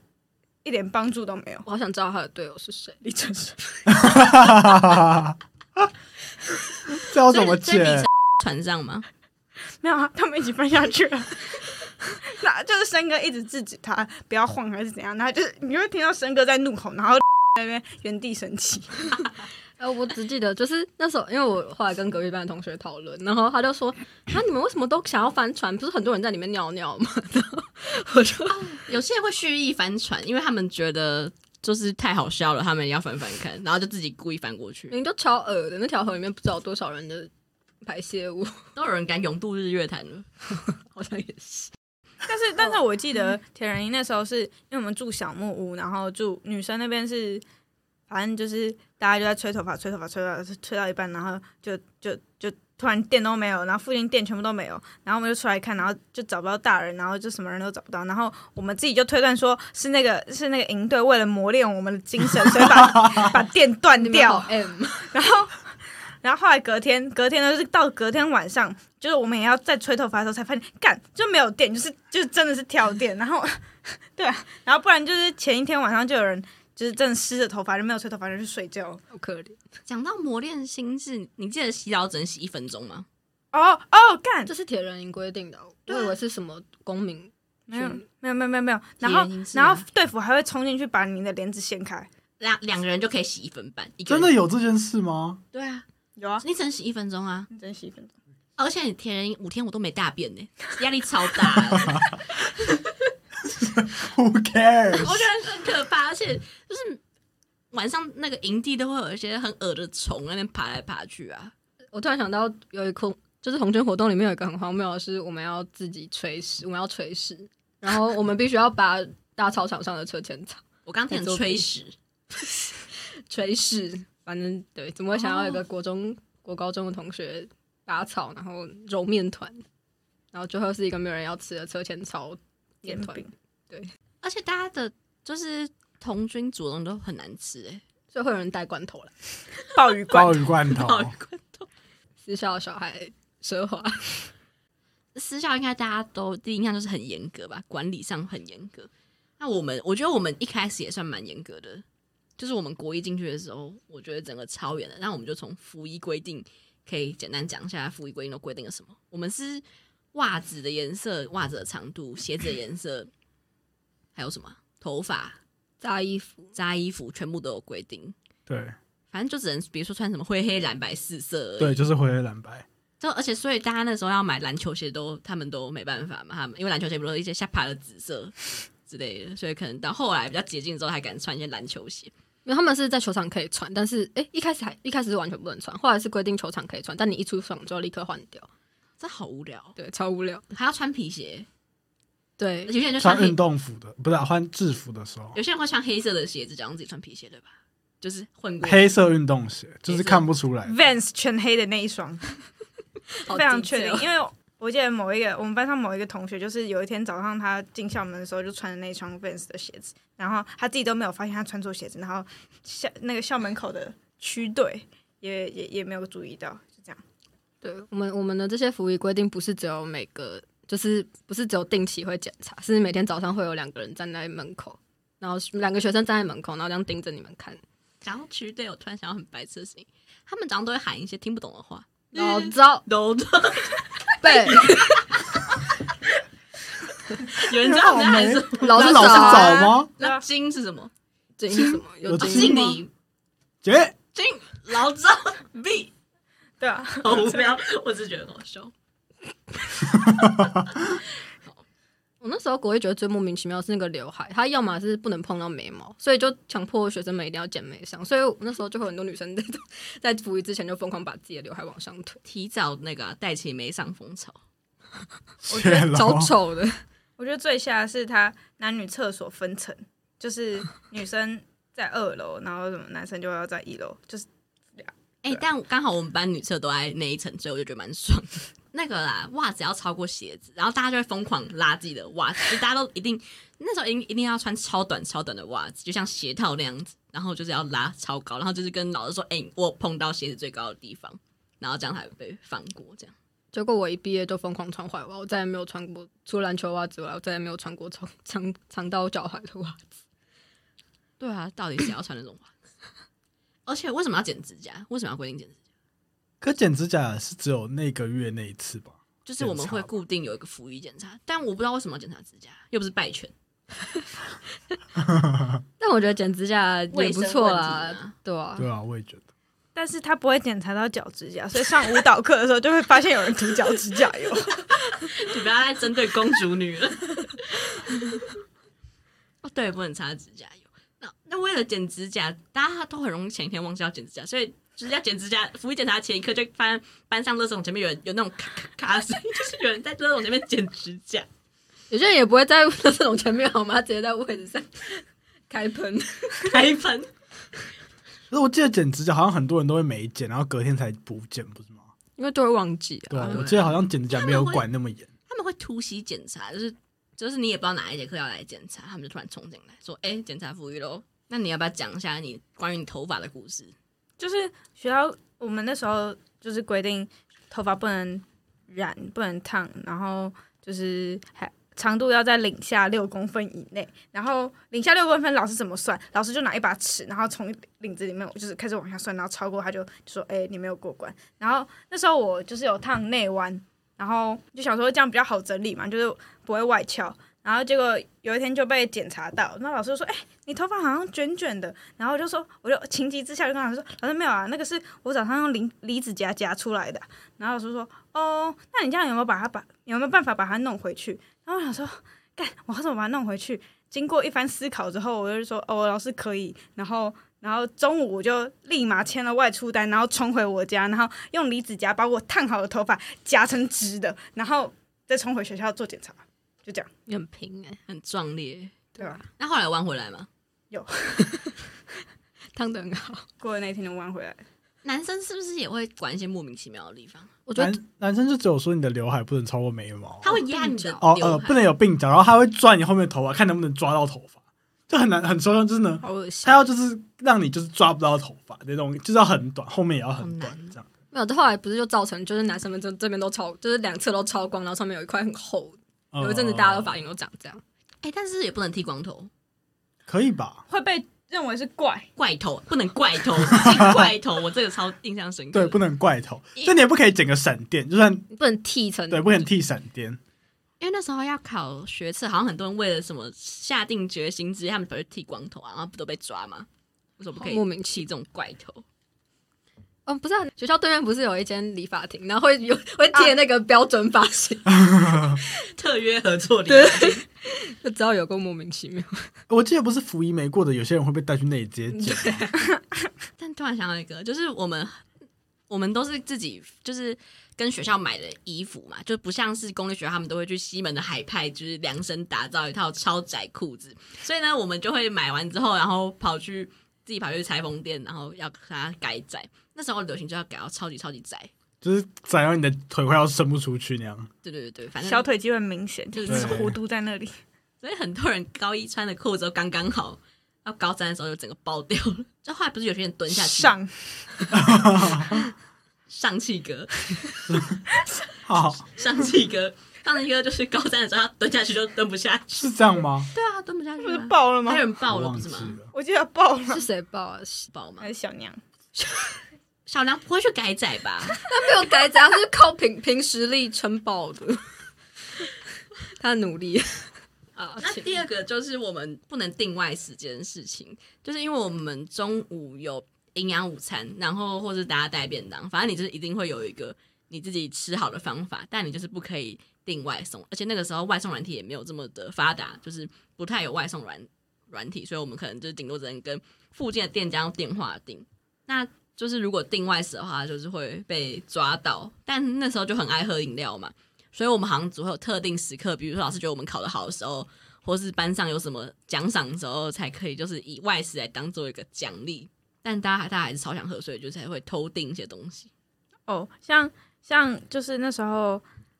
一点帮助都没有。我好想知道他的队友是谁，李晨是。这要怎么解？船上吗？没有啊，他们一起翻下去了。那就是申哥一直制止他不要晃还是怎样，然后就是你会听到申哥在怒吼，然后 在那边原地生气。呃，我只记得就是那时候，因为我后来跟隔壁班的同学讨论，然后他就说：“啊，你们为什么都想要翻船？不是很多人在里面尿尿吗？”然后我说：“有些人会蓄意翻船，因为他们觉得就是太好笑了，他们要翻翻看，然后就自己故意翻过去。你都超恶的，那条河里面不知道有多少人的排泄物，都有人敢勇渡日月潭了，好像也是。”但是，但是我记得铁人营那时候是因为我们住小木屋，然后住女生那边是，反正就是大家就在吹头发，吹头发，吹到吹到一半，然后就就就突然电都没有，然后附近电全部都没有，然后我们就出来看，然后就找不到大人，然后就什么人都找不到，然后我们自己就推断说是那个是那个营队为了磨练我们的精神，所以把 把电断掉，然后。然后后来隔天，隔天呢，就是到隔天晚上，就是我们也要再吹头发的时候才发现，干就没有电，就是就是真的是跳电。然后，对啊，然后不然就是前一天晚上就有人就是真的湿着头发就没有吹头发就去睡觉，好可怜。讲到磨练心智，你记得洗澡只能洗一分钟吗？哦哦，干，这是铁人营规定的，我以为是什么公民，没有没有没有没有没有。然后然后队服还会冲进去把你的帘子掀开，两两个人就可以洗一分半。真的有这件事吗？对啊。有啊，你只能洗一分钟啊！你只能洗一分钟，而且你铁人五天我都没大便呢，压力超大。Who cares？我觉得很可怕，而且就是晚上那个营地都会有一些很恶的虫那边爬来爬去啊。我突然想到有一空，就是红军活动里面有一个很荒谬的是，我们要自己吹屎，我们要吹屎，然后我们必须要把大操场上的车前草。我刚听炊事，炊事。反正对，怎么会想要一个国中、oh. 国高中的同学拔草，然后揉面团，然后最后是一个没有人要吃的车前草面团。对，而且大家的就是童军煮的东西都很难吃哎，所以会有人带罐头来，鲍鱼罐，鲍鱼罐头，鲍鱼罐头。私校小孩奢华，私校应该大家都第一印象就是很严格吧，管理上很严格。那我们我觉得我们一开始也算蛮严格的。就是我们国一进去的时候，我觉得整个超严的。那我们就从服衣规定，可以简单讲一下服衣规定都规定了什么。我们是袜子的颜色、袜子的长度、鞋子的颜色，还有什么头发、扎衣服、扎衣服，全部都有规定。对，反正就只能比如说穿什么灰黑蓝白四色。对，就是灰黑蓝白。就而且所以大家那时候要买篮球鞋都，他们都没办法嘛，他们因为篮球鞋不是一些下爬的紫色之类的，所以可能到后来比较接近之后，还敢穿一些篮球鞋。因为他们是在球场可以穿，但是哎，一开始还一开始是完全不能穿，后来是规定球场可以穿，但你一出场就要立刻换掉，这好无聊，对，超无聊，还要穿皮鞋，对，有些人就穿运动服的，不是换制服的时候，有些人会穿黑色的鞋子，假装自己穿皮鞋，对吧？就是混黑色运动鞋，就是看不出来，Vans 全黑的那一双，非常确定，因为。我记得某一个我们班上某一个同学，就是有一天早上他进校门的时候，就穿着那双 Vans 的鞋子，然后他自己都没有发现他穿错鞋子，然后校那个校门口的区队也 也也没有注意到，就这样。对我们我们的这些服仪规定不是只有每个，就是不是只有定期会检查，是每天早上会有两个人站在门口，然后两个学生站在门口，然后这样盯着你们看，讲到区队，我突然想到很白痴的事情，他们早上都会喊一些听不懂的话，老赵，老赵，对，有人知道我们在喊什么？老是老是找吗？那金是什么？金是什么？有经理，姐，金老赵 B，对啊，好无聊，我只是觉得很好笑。我那时候国一觉得最莫名其妙是那个刘海，他要么是不能碰到眉毛，所以就强迫学生们一定要剪眉上，所以那时候就会很多女生 在在服役之前就疯狂把自己的刘海往上推，提早那个带起眉上风潮。我觉得超丑的。我觉得最吓的是他男女厕所分层，就是女生在二楼，然后什么男生就要在一楼，就是。哎、欸，但刚好我们班女厕都在那一层，所以我就觉得蛮爽的。那个啦，袜子要超过鞋子，然后大家就会疯狂拉自己的袜子，就大家都一定那时候一定一定要穿超短超短的袜子，就像鞋套那样子，然后就是要拉超高，然后就是跟老师说：“哎、欸，我碰到鞋子最高的地方。”然后这样才会被放过。这样，结果我一毕业就疯狂穿坏袜，我再也没有穿过除了篮球袜之外，我再也没有穿过长长长到脚踝的袜子。对啊，到底谁要穿那种袜子？而且为什么要剪指甲？为什么要规定剪指甲？可剪指甲是只有那个月那一次吧？就是我们会固定有一个服役检查，但我不知道为什么要检查指甲，又不是拜权。但我觉得剪指甲也不错啦，啊对啊，对啊，我也觉得。但是他不会检查到脚指甲，所以上舞蹈课的时候就会发现有人涂脚指甲油。你不要再针对公主女了。哦，对，不能擦指甲油。那那为了剪指甲，大家都很容易前一天忘记要剪指甲，所以指甲剪指甲，服役检查前一刻就发现班上垃圾桶前面有人有那种咔咔咔的声音，就是有人在垃圾桶前面剪指甲。有些人也不会在垃圾桶前面好吗？直接在位置上开喷开喷。可是我记得剪指甲好像很多人都会没剪，然后隔天才补剪，不是吗？因为都会忘记。对，我记得好像剪指甲没有管那么严。他们会突袭检查，就是。就是你也不知道哪一节课要来检查，他们就突然冲进来说：“哎、欸，检查服役喽！”那你要不要讲一下你关于你头发的故事？就是学校我们那时候就是规定头发不能染、不能烫，然后就是还长度要在领下六公分以内。然后领下六公分，老师怎么算？老师就拿一把尺，然后从领子里面就是开始往下算，然后超过他就说：“哎、你没有过关。”然后那时候我就是有烫内弯。然后就想说这样比较好整理嘛，就是不会外翘。然后结果有一天就被检查到，那老师说：“哎，你头发好像卷卷的。”然后我就说：“我就情急之下就跟老师说，老师没有啊，那个是我早上用离离子夹夹出来的。”然后老师说：“哦，那你这样有没有把它把有没有办法把它弄回去？”然后我想说：“干，我怎么把它弄回去？”经过一番思考之后，我就说：“哦，老师可以。”然后。然后中午我就立马签了外出单，然后冲回我家，然后用离子夹把我烫好的头发夹成直的，然后再冲回学校做检查，就这样。很拼哎，很壮烈，对吧？那后来弯回来吗？有，烫得很好。过了那一天就弯回来。男生是不是也会管一些莫名其妙的地方？我觉得男，男生就只有说你的刘海不能超过眉毛，他会压你的哦呃，不能有鬓角，然后他会抓你后面的头发，看能不能抓到头发。就很难很抽象，就是呢，他要就是让你就是抓不到头发那种，就是要很短，后面也要很短，这样。没有，这后来不是就造成就是男生们这这边都超，就是两侧都超光，然后上面有一块很厚。有一阵子大家都发型都长这样。哎，但是也不能剃光头，可以吧？会被认为是怪怪头，不能怪头，怪头。我这个超印象深刻。对，不能怪头，就你也不可以剪个闪电，就算不能剃成，对，不能剃闪电。因为那时候要考学测，好像很多人为了什么下定决心，直接他们跑去剃光头啊，然后不都被抓吗？为什么不可以莫名剃这种怪头？哦，不是、啊，学校对面不是有一间理发厅，然后会有会贴那个标准发型，啊、特约合作理发厅，就知道有个莫名其妙。我记得不是服役没过的，有些人会被带去那里直接剪。但突然想到一个，就是我们我们都是自己就是。跟学校买的衣服嘛，就不像是公立学校，他们都会去西门的海派，就是量身打造一套超窄裤子。所以呢，我们就会买完之后，然后跑去自己跑去裁缝店，然后要给它改窄。那时候流行就要改到超级超级窄，就是窄到你的腿快要伸不出去那样。对对对对，反正小腿肌很明显，就是弧度在那里。所以很多人高一穿的裤子都刚刚好，到高三的时候就整个爆掉了。就后来不是有些人蹲下去上。上气格，好，上气格，放一个就是高三的时候，他蹲下去就蹲不下去，是这样吗？对啊，蹲不下去，不是爆了吗？还有人爆了不是吗？我记得爆了，是谁爆啊？是爆吗？还是小娘？小梁不会去改载吧？他没有改载，他是靠凭凭实力撑爆的。他努力啊。那第二个就是我们不能定外食这件事情，就是因为我们中午有营养午餐，然后或是大家带便当，反正你就是一定会有一个。你自己吃好的方法，但你就是不可以订外送，而且那个时候外送软体也没有这么的发达，就是不太有外送软软体，所以我们可能就顶多只能跟附近的店家用电话订。那就是如果订外食的话，就是会被抓到。但那时候就很爱喝饮料嘛，所以我们好像只会有特定时刻，比如说老师觉得我们考得好的时候，或是班上有什么奖赏的时候，才可以就是以外食来当做一个奖励。但大家还大家还是超想喝，所以就才会偷订一些东西。哦，像。像就是那时候，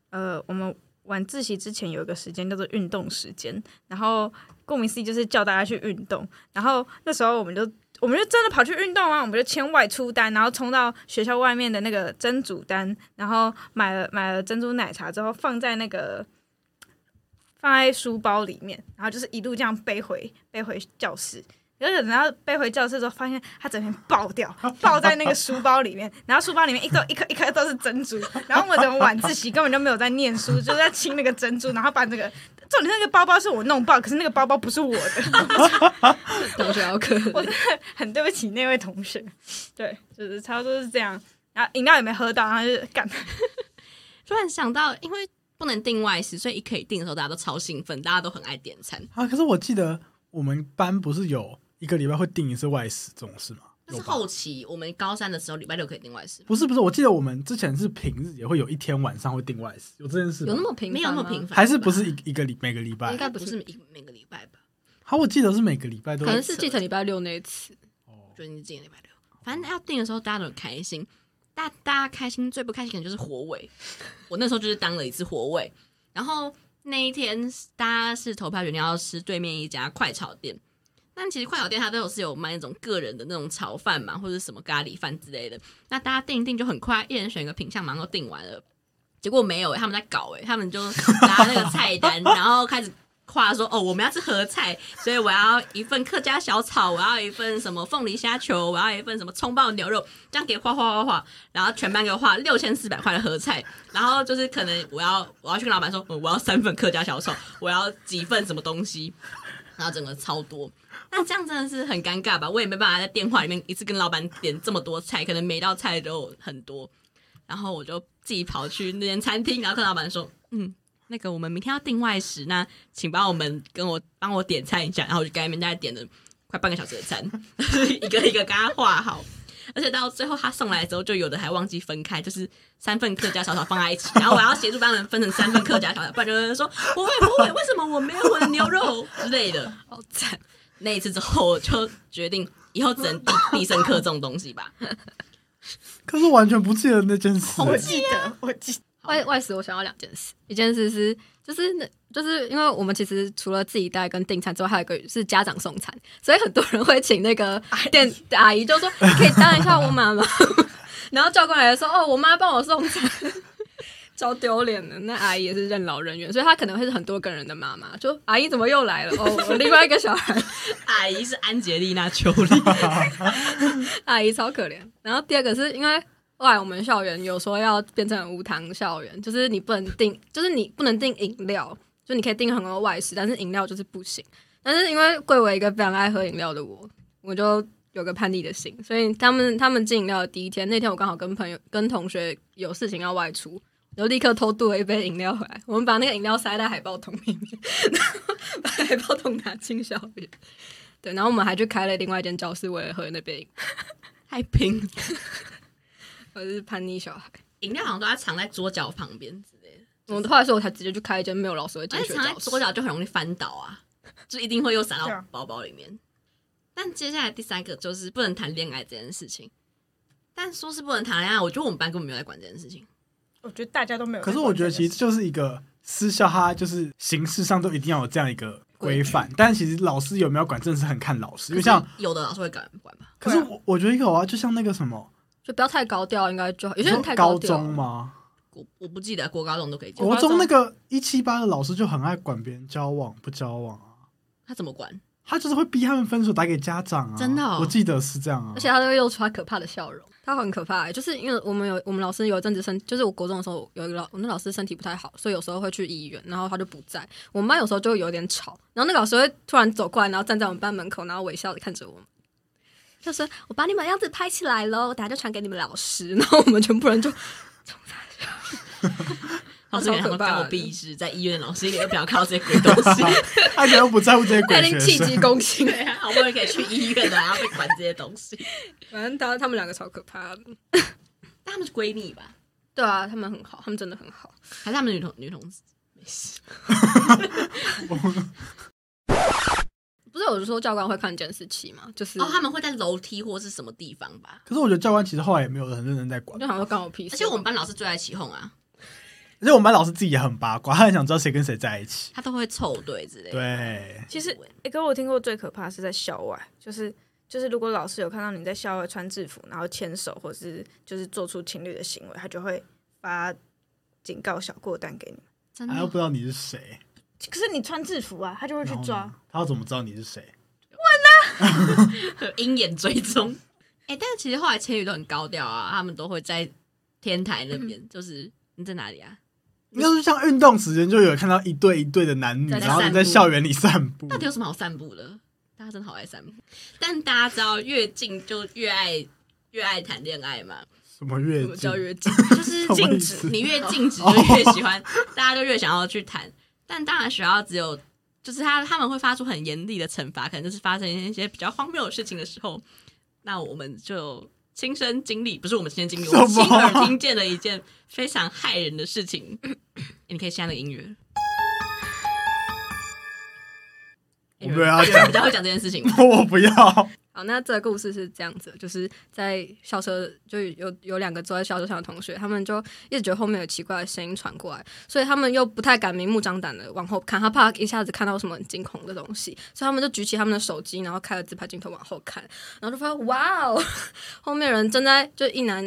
呃，我们晚自习之前有一个时间叫做运动时间，然后顾名思义就是叫大家去运动。然后那时候我们就我们就真的跑去运动啊，我们就签外出单，然后冲到学校外面的那个珍珠单，然后买了买了珍珠奶茶之后放在那个放在书包里面，然后就是一路这样背回背回教室。然后等到背回教室之后，发现它整片爆掉，爆在那个书包里面。然后书包里面一颗一颗一颗都是珍珠。然后我们整个晚自习根本就没有在念书，就在清那个珍珠。然后把那个重点那个包包是我弄爆，可是那个包包不是我的。同学好可怜，我真的很对不起那位同学。对，就是差不多是这样。然后饮料也没喝到，然后就干。突然想到，因为不能订外食，所以一可以订的时候，大家都超兴奋，大家都很爱点餐啊。可是我记得我们班不是有。一个礼拜会订一次外食这种事吗？那是后期，我们高三的时候礼拜六可以订外食。不是不是，我记得我们之前是平日也会有一天晚上会订外食，有这件事吗？有那么频？没有那么频繁？还是不是一一个礼每个礼拜？应该不是一每个礼拜吧？好，我记得是每个礼拜都。可能是继承礼拜六那一次。哦，就你记得礼拜六。反正要订的时候大家都很开心，大大家开心最不开心可能就是火尾。我那时候就是当了一次火尾，然后那一天大家是投票决定要吃对面一家快炒店。但其实快炒店它都有是有卖那种个人的那种炒饭嘛，或者什么咖喱饭之类的。那大家订一订就很快，一人选一个品相，马上都订完了。结果没有、欸，他们在搞哎、欸，他们就拿那个菜单，然后开始夸说：“哦，我们要吃合菜，所以我要一份客家小炒，我要一份什么凤梨虾球，我要一份什么葱爆牛肉。”这样给画画画画，然后全班给我画六千四百块的合菜。然后就是可能我要我要去跟老板说：“我要三份客家小炒，我要几份什么东西。”然后整个超多。那这样真的是很尴尬吧？我也没办法在电话里面一次跟老板点这么多菜，可能每道菜都有很多。然后我就自己跑去那间餐厅，然后跟老板说：“嗯，那个我们明天要订外食，那请帮我们跟我帮我点餐一下。”然后我就跟那边大概点了快半个小时的餐，一个一个跟他画好。而且到最后他送来的时候，就有的还忘记分开，就是三份客家小炒放在一起，然后我要协助帮人分成三份客家小炒，不然就有人说不会不会，为什么我没有我的牛肉之类的，好惨。那一次之后，我就决定以后只能必必胜客这种东西吧。可是完全不记得那件事。我记得，我记得外外食，我想要两件事。一件事是，就是那，就是因为我们其实除了自己带跟订餐之外，还有一个是家长送餐，所以很多人会请那个店阿姨，就说可以当一下我妈妈。然后叫过来说，哦，我妈帮我送餐。超丢脸的，那阿姨也是任劳任怨，所以她可能会是很多个人的妈妈。就阿姨怎么又来了？哦，我另外一个小孩，阿姨是安杰丽娜·裘莉，阿姨超可怜。然后第二个是因为后来我们校园有说要变成无糖校园，就是你不能订，就是你不能订饮料，就你可以订很多外食，但是饮料就是不行。但是因为贵为一个非常爱喝饮料的我，我就有个叛逆的心，所以他们他们进饮料的第一天，那天我刚好跟朋友跟同学有事情要外出。然后立刻偷渡了一杯饮料回来，我们把那个饮料塞在海报桶里面，然后把海报桶拿进校园。对，然后我们还去开了另外一间教室，为了喝那杯饮料，太拼。我是叛逆小孩，饮料好像都要藏在桌角旁边之类的。我们后来说，我才直接去开一间没有老师会进去的教室。藏在桌角就很容易翻倒啊，就一定会又洒到包包里面。但接下来第三个就是不能谈恋爱这件事情。但说是不能谈恋爱，我觉得我们班根本没有在管这件事情。我觉得大家都没有。可是我觉得其实就是一个私校，它就是形式上都一定要有这样一个规范。但其实老师有没有管，真的是很看老师。因为像有的老师会管管吧。可是我我觉得有啊，就像那个什么，就不要太高调，应该就有些人太高中吗？我我不记得国高中都可以。国中那个一七八的老师就很爱管别人交往不交往啊。他怎么管？他就是会逼他们分手，打给家长啊。真的、哦，我记得是这样啊。而且他都会露出他可怕的笑容。他很可怕、欸，就是因为我们有我们老师有一阵子身，就是我国中的时候有一个老，我那老师身体不太好，所以有时候会去医院，然后他就不在。我们班有时候就有点吵，然后那个老师会突然走过来，然后站在我们班门口，然后微笑的看着我们，就说：“我把你们样子拍起来喽，等下就传给你们老师。”然后我们全部人就。老师给他们关我屁事，在医院的老师一点都不要看到这些鬼东西，他可能不在乎这些鬼学生，气急攻心，了呀，好不容易可以去医院的，然后被管这些东西。反正他他们两个超可怕的，但他们是闺蜜吧？对啊，他们很好，他们真的很好，还是他们女同女同志？没事。不是有说教官会看监视器吗？就是哦，他们会在楼梯或是什么地方吧？可是我觉得教官其实后来也没有很认真在管，就好像干我屁事。而且我们班老师最爱起哄啊。而且我们班老师自己也很八卦，他很想知道谁跟谁在一起，他都会凑对之类的。对，其实，哎，可我听过最可怕的是在校外，就是就是如果老师有看到你在校外穿制服，然后牵手，或是就是做出情侣的行为，他就会发警告小过单给你。真的？他又不知道你是谁，可是你穿制服啊，他就会去抓。他要怎么知道你是谁？问啊，鹰眼追踪。哎，但是其实后来千羽都很高调啊，他们都会在天台那边，嗯、就是你在哪里啊？应该是像运动时间就有看到一对一对的男女，然后在校园里散步。到底有什么好散步的？大家真的好爱散步。但大家知道越近就越爱越爱谈恋爱嘛？什么越近？什么叫越近？就是禁止，你越禁止 就越喜欢，大家就越想要去谈。但当然学校只有就是他他们会发出很严厉的惩罚，可能就是发生一些比较荒谬的事情的时候，那我们就。亲身经历不是我们亲身经历，我亲耳听见了一件非常骇人的事情。你可以下那个音乐。我不要讲，比较会讲这件事情。我不要。那这个故事是这样子，就是在校车就有有两个坐在校车上的同学，他们就一直觉得后面有奇怪的声音传过来，所以他们又不太敢明目张胆的往后看，他怕一下子看到什么很惊恐的东西，所以他们就举起他们的手机，然后开了自拍镜头往后看，然后就发现哇哦，后面人正在就一男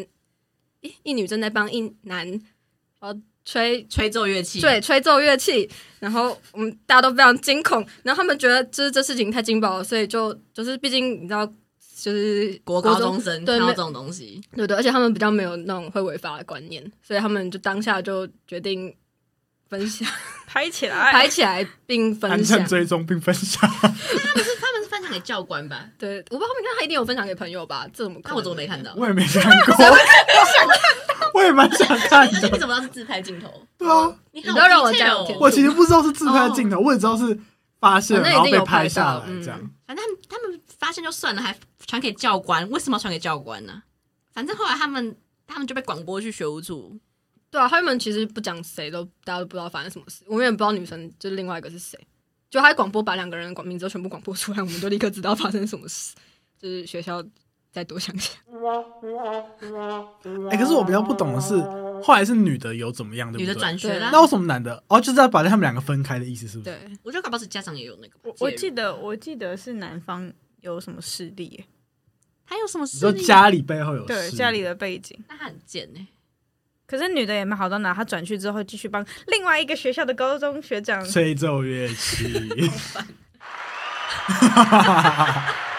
一一女正在帮一男然后吹吹奏乐器，对，吹奏乐器，然后我们大家都非常惊恐，然后他们觉得就是这事情太劲爆了，所以就就是毕竟你知道，就是国高中生对这种东西，对对，而且他们比较没有那种会违法的观念，所以他们就当下就决定分享 拍起来，拍起来并分享，追踪并分享。他们是他们是分享给教官吧？对，我不知道他们看他一定有分享给朋友吧？这怎么看？我怎么没看到？我也没看过。我 也蛮想看的。你怎么知道是自拍镜头？对啊，你不要让我讲。我其实不知道是自拍镜头，我也知道是发现然后被拍下来这样。反正他们发现就算了，还传给教官。为什么要传给教官呢？反正后来他们他们就被广播去学务处。对啊，他们其实不讲谁都大家都不知道发生什么事。我们也不知道女生就是另外一个是谁。就他广播把两个人的名字都全部广播出来，我们就立刻知道发生什么事。就是学校。再多想想。哎、欸，可是我比较不懂的是，后来是女的有怎么样的？女的转学了，那为什么男的？哦，就是要把他们两个分开的意思，是不是？对，我觉得搞不好是家长也有那个。我我记得，我记得是男方有什么势力？他有什么势力？说家里背后有对家里的背景，那他很贱呢。可是女的也没好到哪，她转去之后继续帮另外一个学校的高中学长吹奏乐器。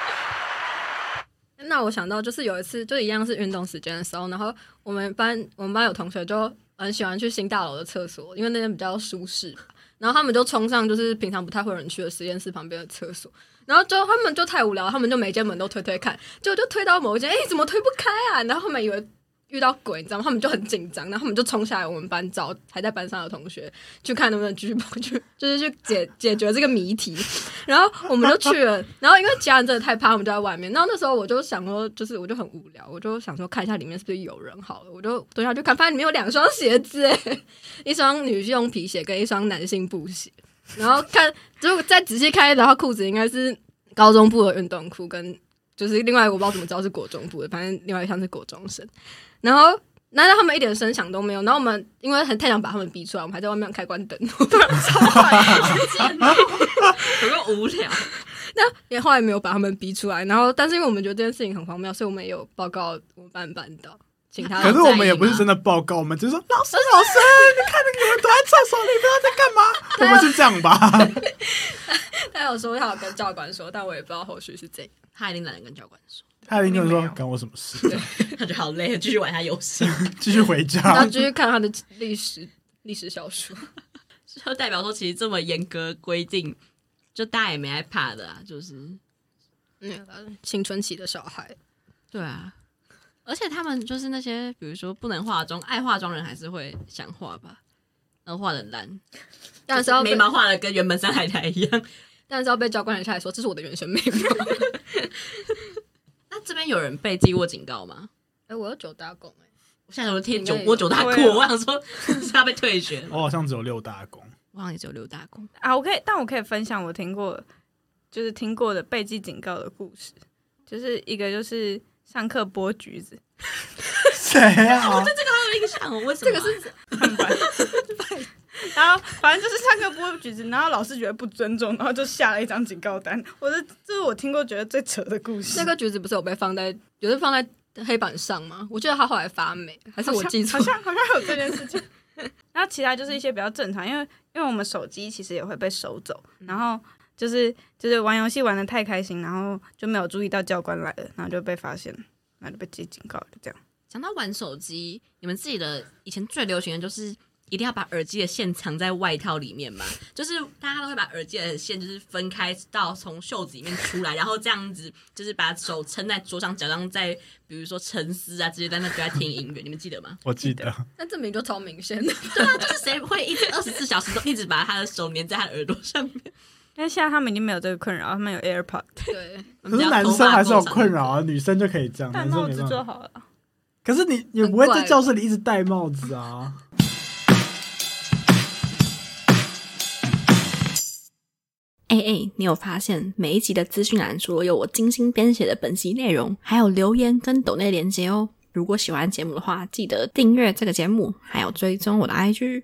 那我想到就是有一次，就一样是运动时间的时候，然后我们班我们班有同学就很喜欢去新大楼的厕所，因为那边比较舒适。然后他们就冲上就是平常不太会人去的实验室旁边的厕所，然后就他们就太无聊，他们就每间门都推推看，就就推到某一间，哎，怎么推不开啊？然后后面以为。遇到鬼，你知道吗？他们就很紧张，然后他们就冲下来我们班找还在班上的同学，去看能不能继续去，就是去解解决这个谜题。然后我们就去了，然后因为家人真的太怕，我们就在外面。然后那时候我就想说，就是我就很无聊，我就想说看一下里面是不是有人好了，我就蹲下去看，发现里面有两双鞋子，诶，一双女用皮鞋跟一双男性布鞋。然后看，就再仔细看，然后裤子应该是高中部的运动裤，跟就是另外一个我不知道怎么知道是国中部的，反正另外一项是国中生。然后，难道他们一点声响都没有？然后我们因为很太想把他们逼出来，我们还在外面开关灯，超坏，有个无聊。那也后来没有把他们逼出来。然后，但是因为我们觉得这件事情很荒谬，所以我们也有报告我们班班导，请他。可是我们也不是真的报告，我们只是说老师老师，你看那个有人躲在厕所里，不知道在干嘛。我们是这样吧？他有说他有跟教官说，但我也不知道后续是怎样。他一定懒得跟教官说，他一定跟说关我什么事？他就好累，继续玩他游戏，继续回家，然后继续看他的历史历史小说。就代表说，其实这么严格规定，就大家也没害怕的啊，就是嗯，青春期的小孩，对啊，而且他们就是那些，比如说不能化妆、爱化妆人，还是会想化吧，然后化的烂，但是要眉毛画的跟原本山海苔一样，但是要被教官拦下来说，这是我的原生眉毛。那这边有人被记过警告吗？哎、欸，我有九大功哎、欸。现在我贴九我九大功，我想说是他被退学。我好像只有六大功，我好像也只有六大功啊。我可以，但我可以分享我听过，就是听过的被记警告的故事。就是一个就是上课剥橘子，谁啊？我对这个很有印象。我为什么？这个是很烦。然后反正就是上课剥橘子，然后老师觉得不尊重，然后就下了一张警告单。我的这是我听过觉得最扯的故事。那个橘子不是有被放在，有的放在。黑板上吗？我觉得他后来发霉，还是我记错？好像好像有这件事情。然后其他就是一些比较正常，因为因为我们手机其实也会被收走，然后就是就是玩游戏玩的太开心，然后就没有注意到教官来了，然后就被发现，然后就被记警告，就这样。讲到玩手机，你们自己的以前最流行的就是。一定要把耳机的线藏在外套里面嘛？就是大家都会把耳机的线就是分开到从袖子里面出来，然后这样子就是把手撑在桌上，假装在比如说沉思啊，直接在那边在听音乐。你们记得吗？我记得。那证明就超明显的。对啊，就是谁会一直二十四小时都一直把他的手粘在他的耳朵上面？但现在他们已经没有这个困扰，他们有 AirPod。对，可是男生还是有困扰啊，女生就可以这样。戴帽子就好了。可是你也不会在教室里一直戴帽子啊。哎哎，你有发现每一集的资讯栏除了有我精心编写的本集内容，还有留言跟抖内连接哦。如果喜欢节目的话，记得订阅这个节目，还有追踪我的 IG，